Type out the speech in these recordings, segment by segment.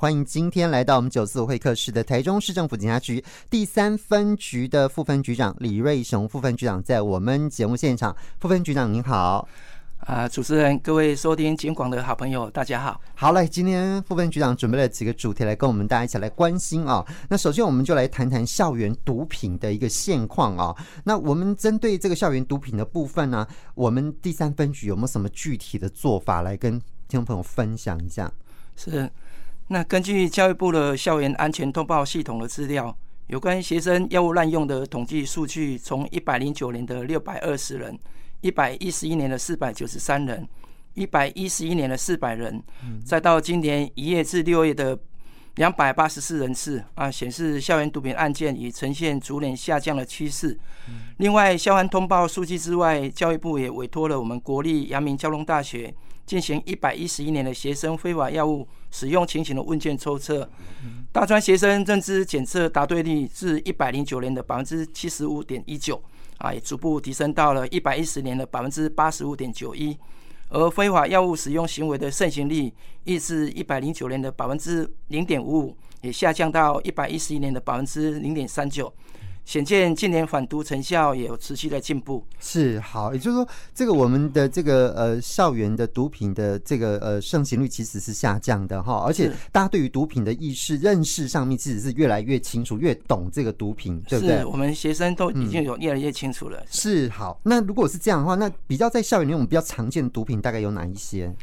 欢迎今天来到我们九四五会客室的台中市政府警察局第三分局的副分局长李瑞雄副分局长，在我们节目现场。副分局长您好，啊，主持人，各位收听警广的好朋友，大家好。好嘞，今天副分局长准备了几个主题来跟我们大家一起来关心啊。那首先我们就来谈谈校园毒品的一个现况啊。那我们针对这个校园毒品的部分呢，我们第三分局有没有什么具体的做法来跟听众朋友分享一下？是。那根据教育部的校园安全通报系统的资料，有关学生药物滥用的统计数据，从一百零九年的六百二十人，一百一十一年的四百九十三人，一百一十一年的四百人，再到今年一月至六月的两百八十四人次啊，显示校园毒品案件已呈现逐年下降的趋势。另外，校安通报数据之外，教育部也委托了我们国立阳明交通大学。进行一百一十一年的学生非法药物使用情形的问卷抽测，大专学生认知检测答对率自一百零九年的百分之七十五点一九，啊，也逐步提升到了一百一十年的百分之八十五点九一，而非法药物使用行为的盛行率，亦是一百零九年的百分之零点五五，也下降到一百一十一年的百分之零点三九。显见近年反毒成效也有持续的进步。是好，也就是说，这个我们的这个呃校园的毒品的这个呃盛行率其实是下降的哈，而且大家对于毒品的意识认识上面其实是越来越清楚，越懂这个毒品，对不对？是我们学生都已经有越来越清楚了。嗯、是好，那如果是这样的话，那比较在校园里面我们比较常见的毒品大概有哪一些？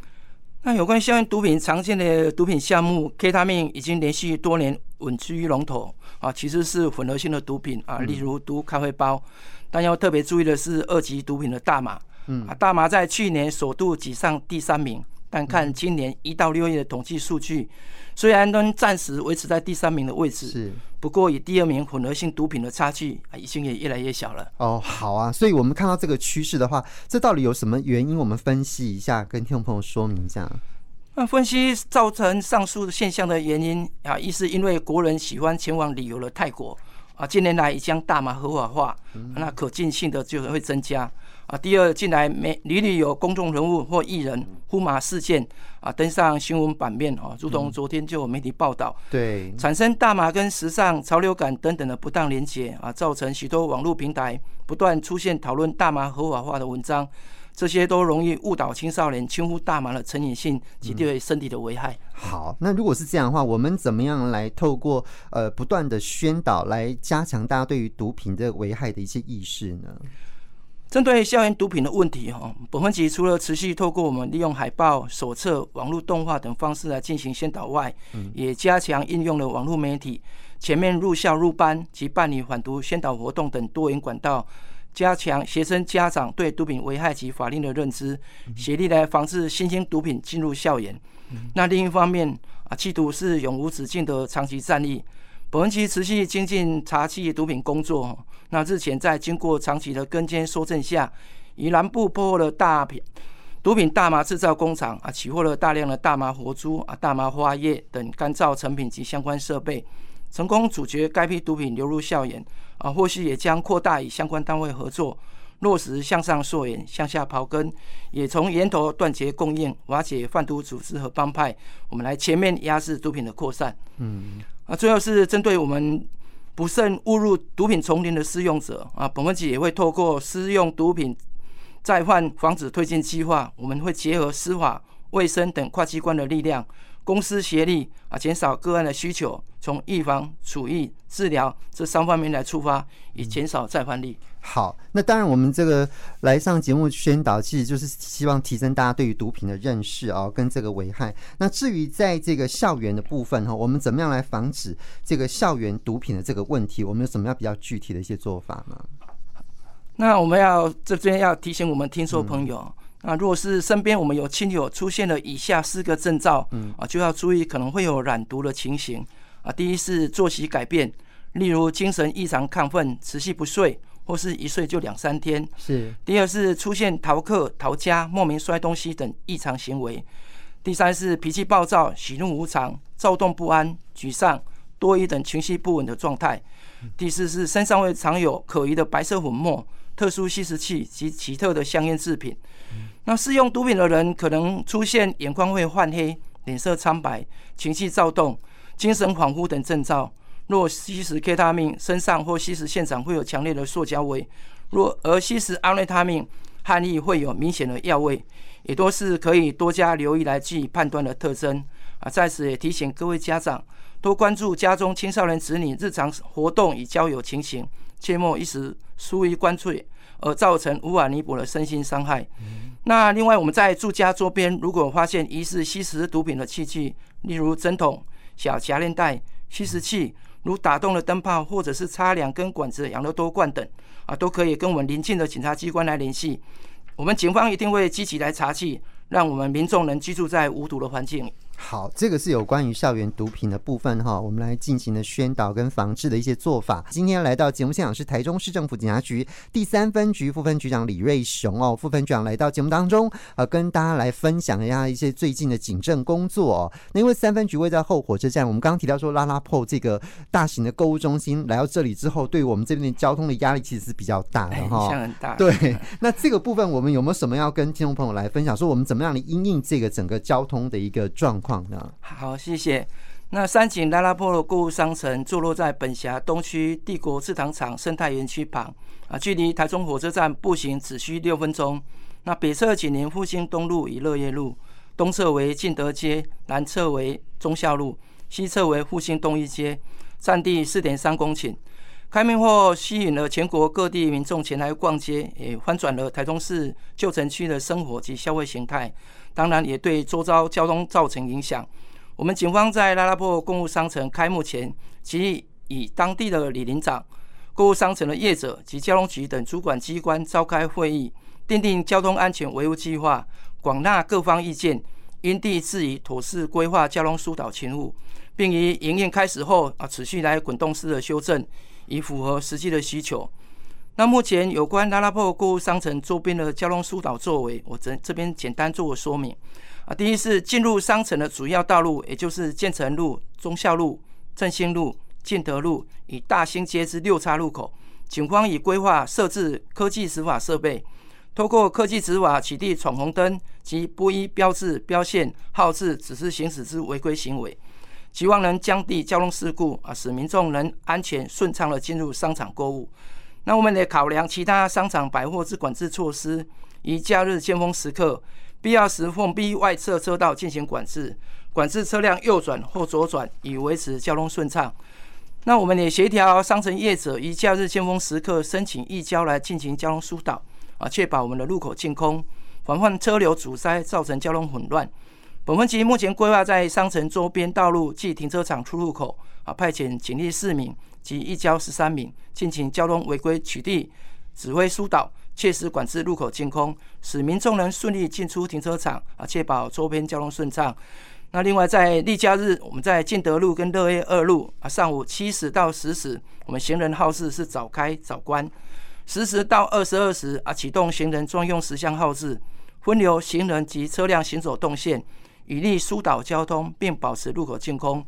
那有关校园毒品常见的毒品项目，K 他命已经连续多年稳居龙头啊，其实是混合性的毒品啊，例如毒咖啡包。但要特别注意的是，二级毒品的大麻，嗯，大麻在去年首度挤上第三名。但看今年一到六月的统计数据，虽然能暂时维持在第三名的位置，是不过与第二名混合性毒品的差距啊，已经也越来越小了。哦，好啊，所以我们看到这个趋势的话，这到底有什么原因？我们分析一下，跟听众朋友说明一下。那分析造成上述现象的原因啊，一是因为国人喜欢前往旅游的泰国啊，近年来已将大麻合法化，那可进性的就会增加。啊，第二，近来每屡屡有公众人物或艺人呼麻事件啊登上新闻版面啊，如同昨天就有媒体报道，对，产生大麻跟时尚、潮流感等等的不当连结啊，造成许多网络平台不断出现讨论大麻合法化的文章，这些都容易误导青少年，轻忽大麻的成瘾性及对身体的危害。好，那如果是这样的话，我们怎么样来透过呃不断的宣导来加强大家对于毒品的危害的一些意识呢？针对校园毒品的问题，哈，本分局除了持续透过我们利用海报、手册、网络动画等方式来进行宣导外，也加强应用了网络媒体、全面入校入班及办理反毒宣导活动等多元管道，加强学生家长对毒品危害及法令的认知，协力来防治新兴毒品进入校园。那另一方面啊，缉毒是永无止境的长期战役。本分局持续精进查缉毒品工作。那日前在经过长期的跟监搜证下，于南部破获了大品毒品大麻制造工厂啊，起获了大量的大麻活株啊、大麻花叶等干燥成品及相关设备，成功阻绝该批毒品流入校园啊。或许也将扩大与相关单位合作，落实向上溯源、向下刨根，也从源头断绝供应，瓦解贩毒组织和帮派，我们来全面压制毒品的扩散。嗯。啊，最后是针对我们不慎误入毒品丛林的使用者啊，本分局也会透过施用毒品再犯防止推进计划，我们会结合司法、卫生等跨机关的力量，公私协力啊，减少个案的需求，从预防、处遇、治疗这三方面来出发，以减少再犯率。好，那当然，我们这个来上节目宣导，其实就是希望提升大家对于毒品的认识啊，跟这个危害。那至于在这个校园的部分哈，我们怎么样来防止这个校园毒品的这个问题？我们有什么样比较具体的一些做法吗？那我们要这边要提醒我们听说朋友，那如果是身边我们有亲友出现了以下四个征兆，嗯啊，就要注意可能会有染毒的情形啊。第一是作息改变，例如精神异常亢奋、持续不睡。或是一睡就两三天，是。第二是出现逃课、逃家、莫名摔东西等异常行为。第三是脾气暴躁、喜怒无常、躁动不安、沮丧、多疑等情绪不稳的状态。第四是身上会藏有可疑的白色粉末、特殊吸食器及奇特的香烟制品。那试用毒品的人可能出现眼眶会泛黑、脸色苍白、情绪躁动、精神恍惚等症兆。若吸食 K 他命，身上或吸食现场会有强烈的塑胶味；若而吸食安瑞他命，汗液会有明显的药味，也都是可以多加留意来据以判断的特征。啊，在此也提醒各位家长，多关注家中青少年子女日常活动与交友情形，切莫一时疏于关注而造成无法弥补的身心伤害。嗯、那另外，我们在住家周边如果发现疑似吸食毒品的器具，例如针筒、小夹链袋、吸食器。如打洞的灯泡，或者是插两根管子的养乐多罐等，啊，都可以跟我们邻近的警察机关来联系，我们警方一定会积极来查缉，让我们民众能居住在无毒的环境。好，这个是有关于校园毒品的部分哈，我们来进行的宣导跟防治的一些做法。今天来到节目现场是台中市政府警察局第三分局副分局长李瑞雄哦，副分局长来到节目当中，呃，跟大家来分享一下一些最近的警政工作哦。那因为三分局位在后火车站，我们刚刚提到说拉拉破这个大型的购物中心来到这里之后，对我们这边的交通的压力其实是比较大的哈，影响很大。对，那这个部分我们有没有什么要跟听众朋友来分享？说我们怎么样来因应这个整个交通的一个状况呢？好，谢谢。那三井拉拉破的购物商城坐落在本辖东区帝国制糖厂生态园区旁，啊，距离台中火车站步行只需六分钟。那北侧紧邻复兴东路与乐业路，东侧为敬德街，南侧为忠孝路，西侧为复兴东一街，占地四点三公顷。开幕后吸引了全国各地民众前来逛街，也翻转了台中市旧城区的生活及消费形态。当然，也对周遭交通造成影响。我们警方在拉拉破购物商城开幕前，即与当地的里林长、购物商城的业者及交通局等主管机关召开会议，订定交通安全维护计划，广纳各方意见，因地制宜妥善规划交通疏导勤务，并于营运开始后啊，持续来滚动式的修正，以符合实际的需求。那目前有关拉拉破购物商城周边的交通疏导作为，我这这边简单做个说明啊。第一是进入商城的主要道路，也就是建成路、忠孝路、振兴路、建德路与大兴街之六岔路口，警方已规划设置科技执法设备，透过科技执法取缔闯红灯及不依标志、标线、号志指示行驶之违规行为，希望能降低交通事故啊，使民众能安全顺畅的进入商场购物。那我们得考量其他商场百货之管制措施，以假日尖峰时刻必要时封闭外侧车道进行管制，管制车辆右转或左转，以维持交通顺畅。那我们也协调商城业者于假日尖峰时刻申请移交来进行交通疏导，啊，确保我们的路口净空，防范车流阻塞造成交通混乱。本分局目前规划在商城周边道路及停车场出入口，啊，派遣警力四名。及一交十三名，进行交通违规取缔、指挥疏导，切实管制路口净空，使民众能顺利进出停车场啊，确保周边交通顺畅。那另外在例假日，我们在建德路跟乐业二路啊，上午七时到十时，我们行人号志是早开早关；十时到二十二时啊，启动行人专用时相号志，分流行人及车辆行走动线，以利疏导交通，并保持路口净空。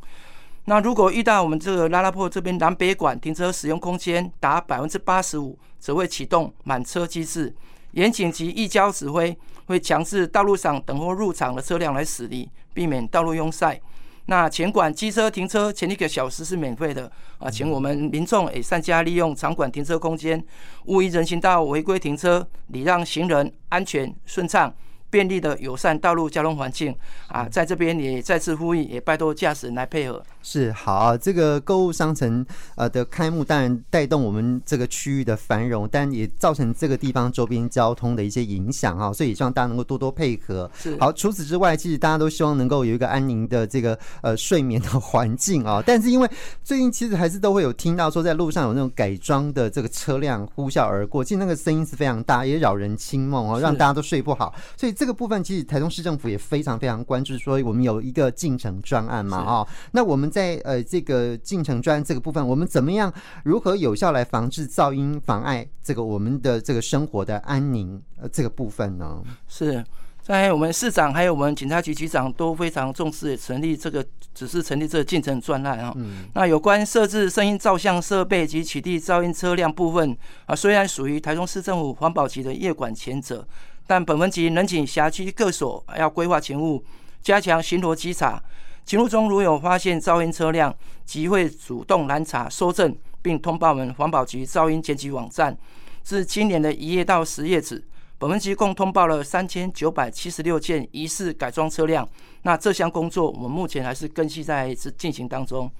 那如果遇到我们这个拉拉破这边南北馆停车使用空间达百分之八十五，则会启动满车机制，严谨及义交指挥会强制道路上等候入场的车辆来驶离，避免道路拥塞。那前馆机车停车前一个小时是免费的啊，请我们民众也善加利用场馆停车空间，勿于人行道违规停车，礼让行人安全顺畅。便利的友善道路交通环境啊，在这边也再次呼吁，也拜托驾驶人来配合。是好，这个购物商城呃的开幕，当然带动我们这个区域的繁荣，但也造成这个地方周边交通的一些影响啊，所以也希望大家能够多多配合。是好，除此之外，其实大家都希望能够有一个安宁的这个呃睡眠的环境啊。但是因为最近其实还是都会有听到说，在路上有那种改装的这个车辆呼啸而过，其实那个声音是非常大，也扰人清梦哦，让大家都睡不好。所以这个部分其实台中市政府也非常非常关注，说我们有一个进程专案嘛，啊，那我们在呃这个进程专案这个部分，我们怎么样如何有效来防治噪音妨碍这个我们的这个生活的安宁呃这个部分呢？是在我们市长还有我们警察局局长都非常重视，成立这个只是成立这个进程专案啊。嗯，那有关设置声音照相设备及取缔噪音车辆部分啊，虽然属于台中市政府环保局的业管权责。但本分局仍请辖区各所要规划勤务，加强巡逻稽查。勤务中如有发现噪音车辆，即会主动拦查、搜证，并通报我们环保局噪音检举网站。自今年的一月到十月止，本分局共通报了三千九百七十六件疑似改装车辆。那这项工作，我们目前还是更新在进行当中。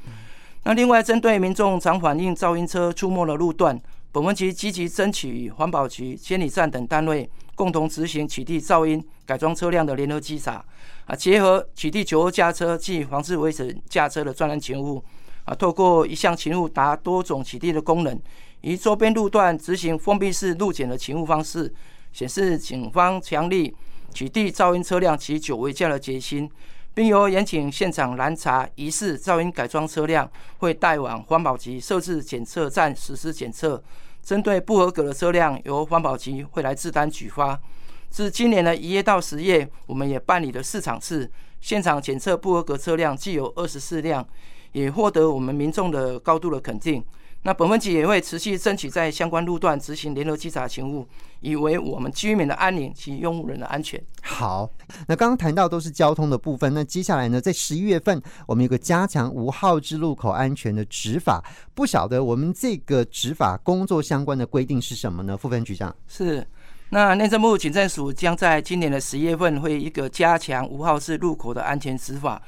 那另外，针对民众常反映噪音车出没的路段，本分局积极争取与环保局、监理站等单位共同执行取缔噪音改装车辆的联合稽查。啊，结合取缔酒后驾车及防治危险驾车的专案勤务，啊，透过一项勤务达多种取缔的功能，于周边路段执行封闭式路检的勤务方式，显示警方强力取缔噪音车辆及酒违驾的决心，并由员警现场拦查疑似噪音改装车辆，会带往环保局设置检测站实施检测，针对不合格的车辆，由环保局会来自担举发。自今年的一月到十月，我们也办理了四场次现场检测不合格车辆，既有二十四辆，也获得我们民众的高度的肯定。那本分局也会持续争取在相关路段执行联合稽查勤务，以为我们居民的安宁及用户人的安全。好，那刚刚谈到都是交通的部分，那接下来呢，在十一月份，我们有个加强无号志路口安全的执法，不晓得我们这个执法工作相关的规定是什么呢？副分局长是。那内政部警政署将在今年的十月份会一个加强无号志路口的安全执法。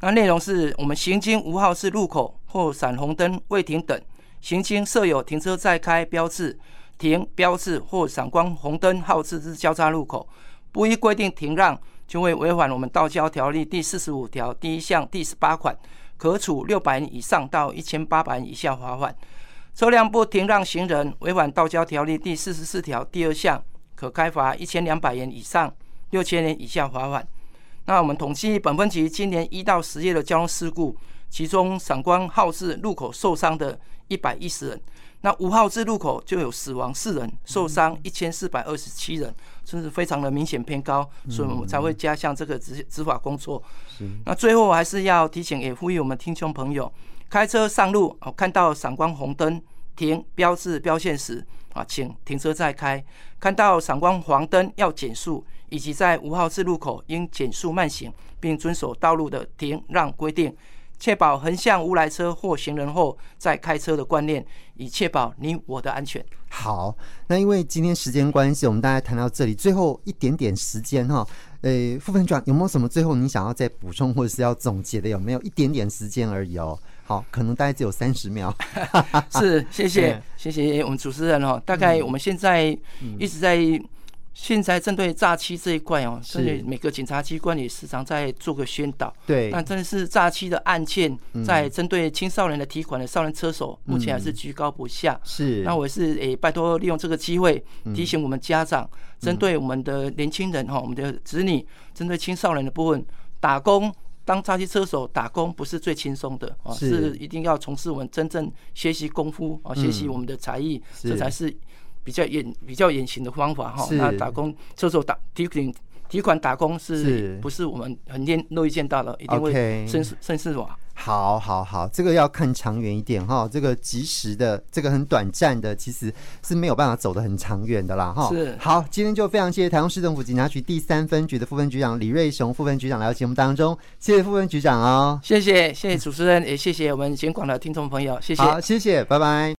那内容是我们行经无号志路口或闪红灯未停等，行经设有停车再开标志、停标志或闪光红灯号志之交叉路口，不依规定停让，就会违反我们道交条例第四十五条第一项第十八款，可处六百元以上到一千八百元以下罚款。车辆不停让行人，违反道交条例第四十四条第二项。可开罚一千两百元以上六千元以下罚款。那我们统计本分局今年一到十月的交通事故，其中闪光号志路口受伤的一百一十人，那五号志路口就有死亡四人，受伤一千四百二十七人，真是非常的明显偏高，所以我们才会加强这个执执法工作。那最后还是要提醒也呼吁我们听众朋友，开车上路哦，看到闪光红灯停标志标线时。啊，请停车再开。看到闪光黄灯要减速，以及在五号志路口应减速慢行，并遵守道路的停让规定，确保横向无来车或行人后再开车的观念，以确保你我的安全。好，那因为今天时间关系，我们大家谈到这里，最后一点点时间哈，呃，副分长有没有什么最后你想要再补充或者是要总结的？有没有一点点时间而已哦？好，可能大概只有三十秒。是，谢谢，谢谢我们主持人哦。大概我们现在一直在现在针对诈欺这一块哦，所以每个警察机关也时常在做个宣导。对，那真的是诈欺的案件，在针对青少年的提款的少年车手，目前还是居高不下。是，那我也是诶，拜托利用这个机会提醒我们家长，针对我们的年轻人哈，我们的子女，针对青少年的部分，打工。当诈欺车手打工不是最轻松的啊，是。一定要从事我们真正学习功夫啊，学习我们的才艺，这才是比较严比较严刑的方法哈。那打工这时候打提款提款打工是不是我们很见乐意见到的？一定会慎慎思吧。好，好，好，这个要看长远一点哈。这个及时的，这个很短暂的，其实是没有办法走得很长远的啦哈。是。好，今天就非常谢谢台中市政府警察局第三分局的副分局长李瑞雄副分局长来到节目当中，谢谢副分局长哦。谢谢，谢谢主持人，也谢谢我们全广的听众朋友，谢谢。好，谢谢，拜拜。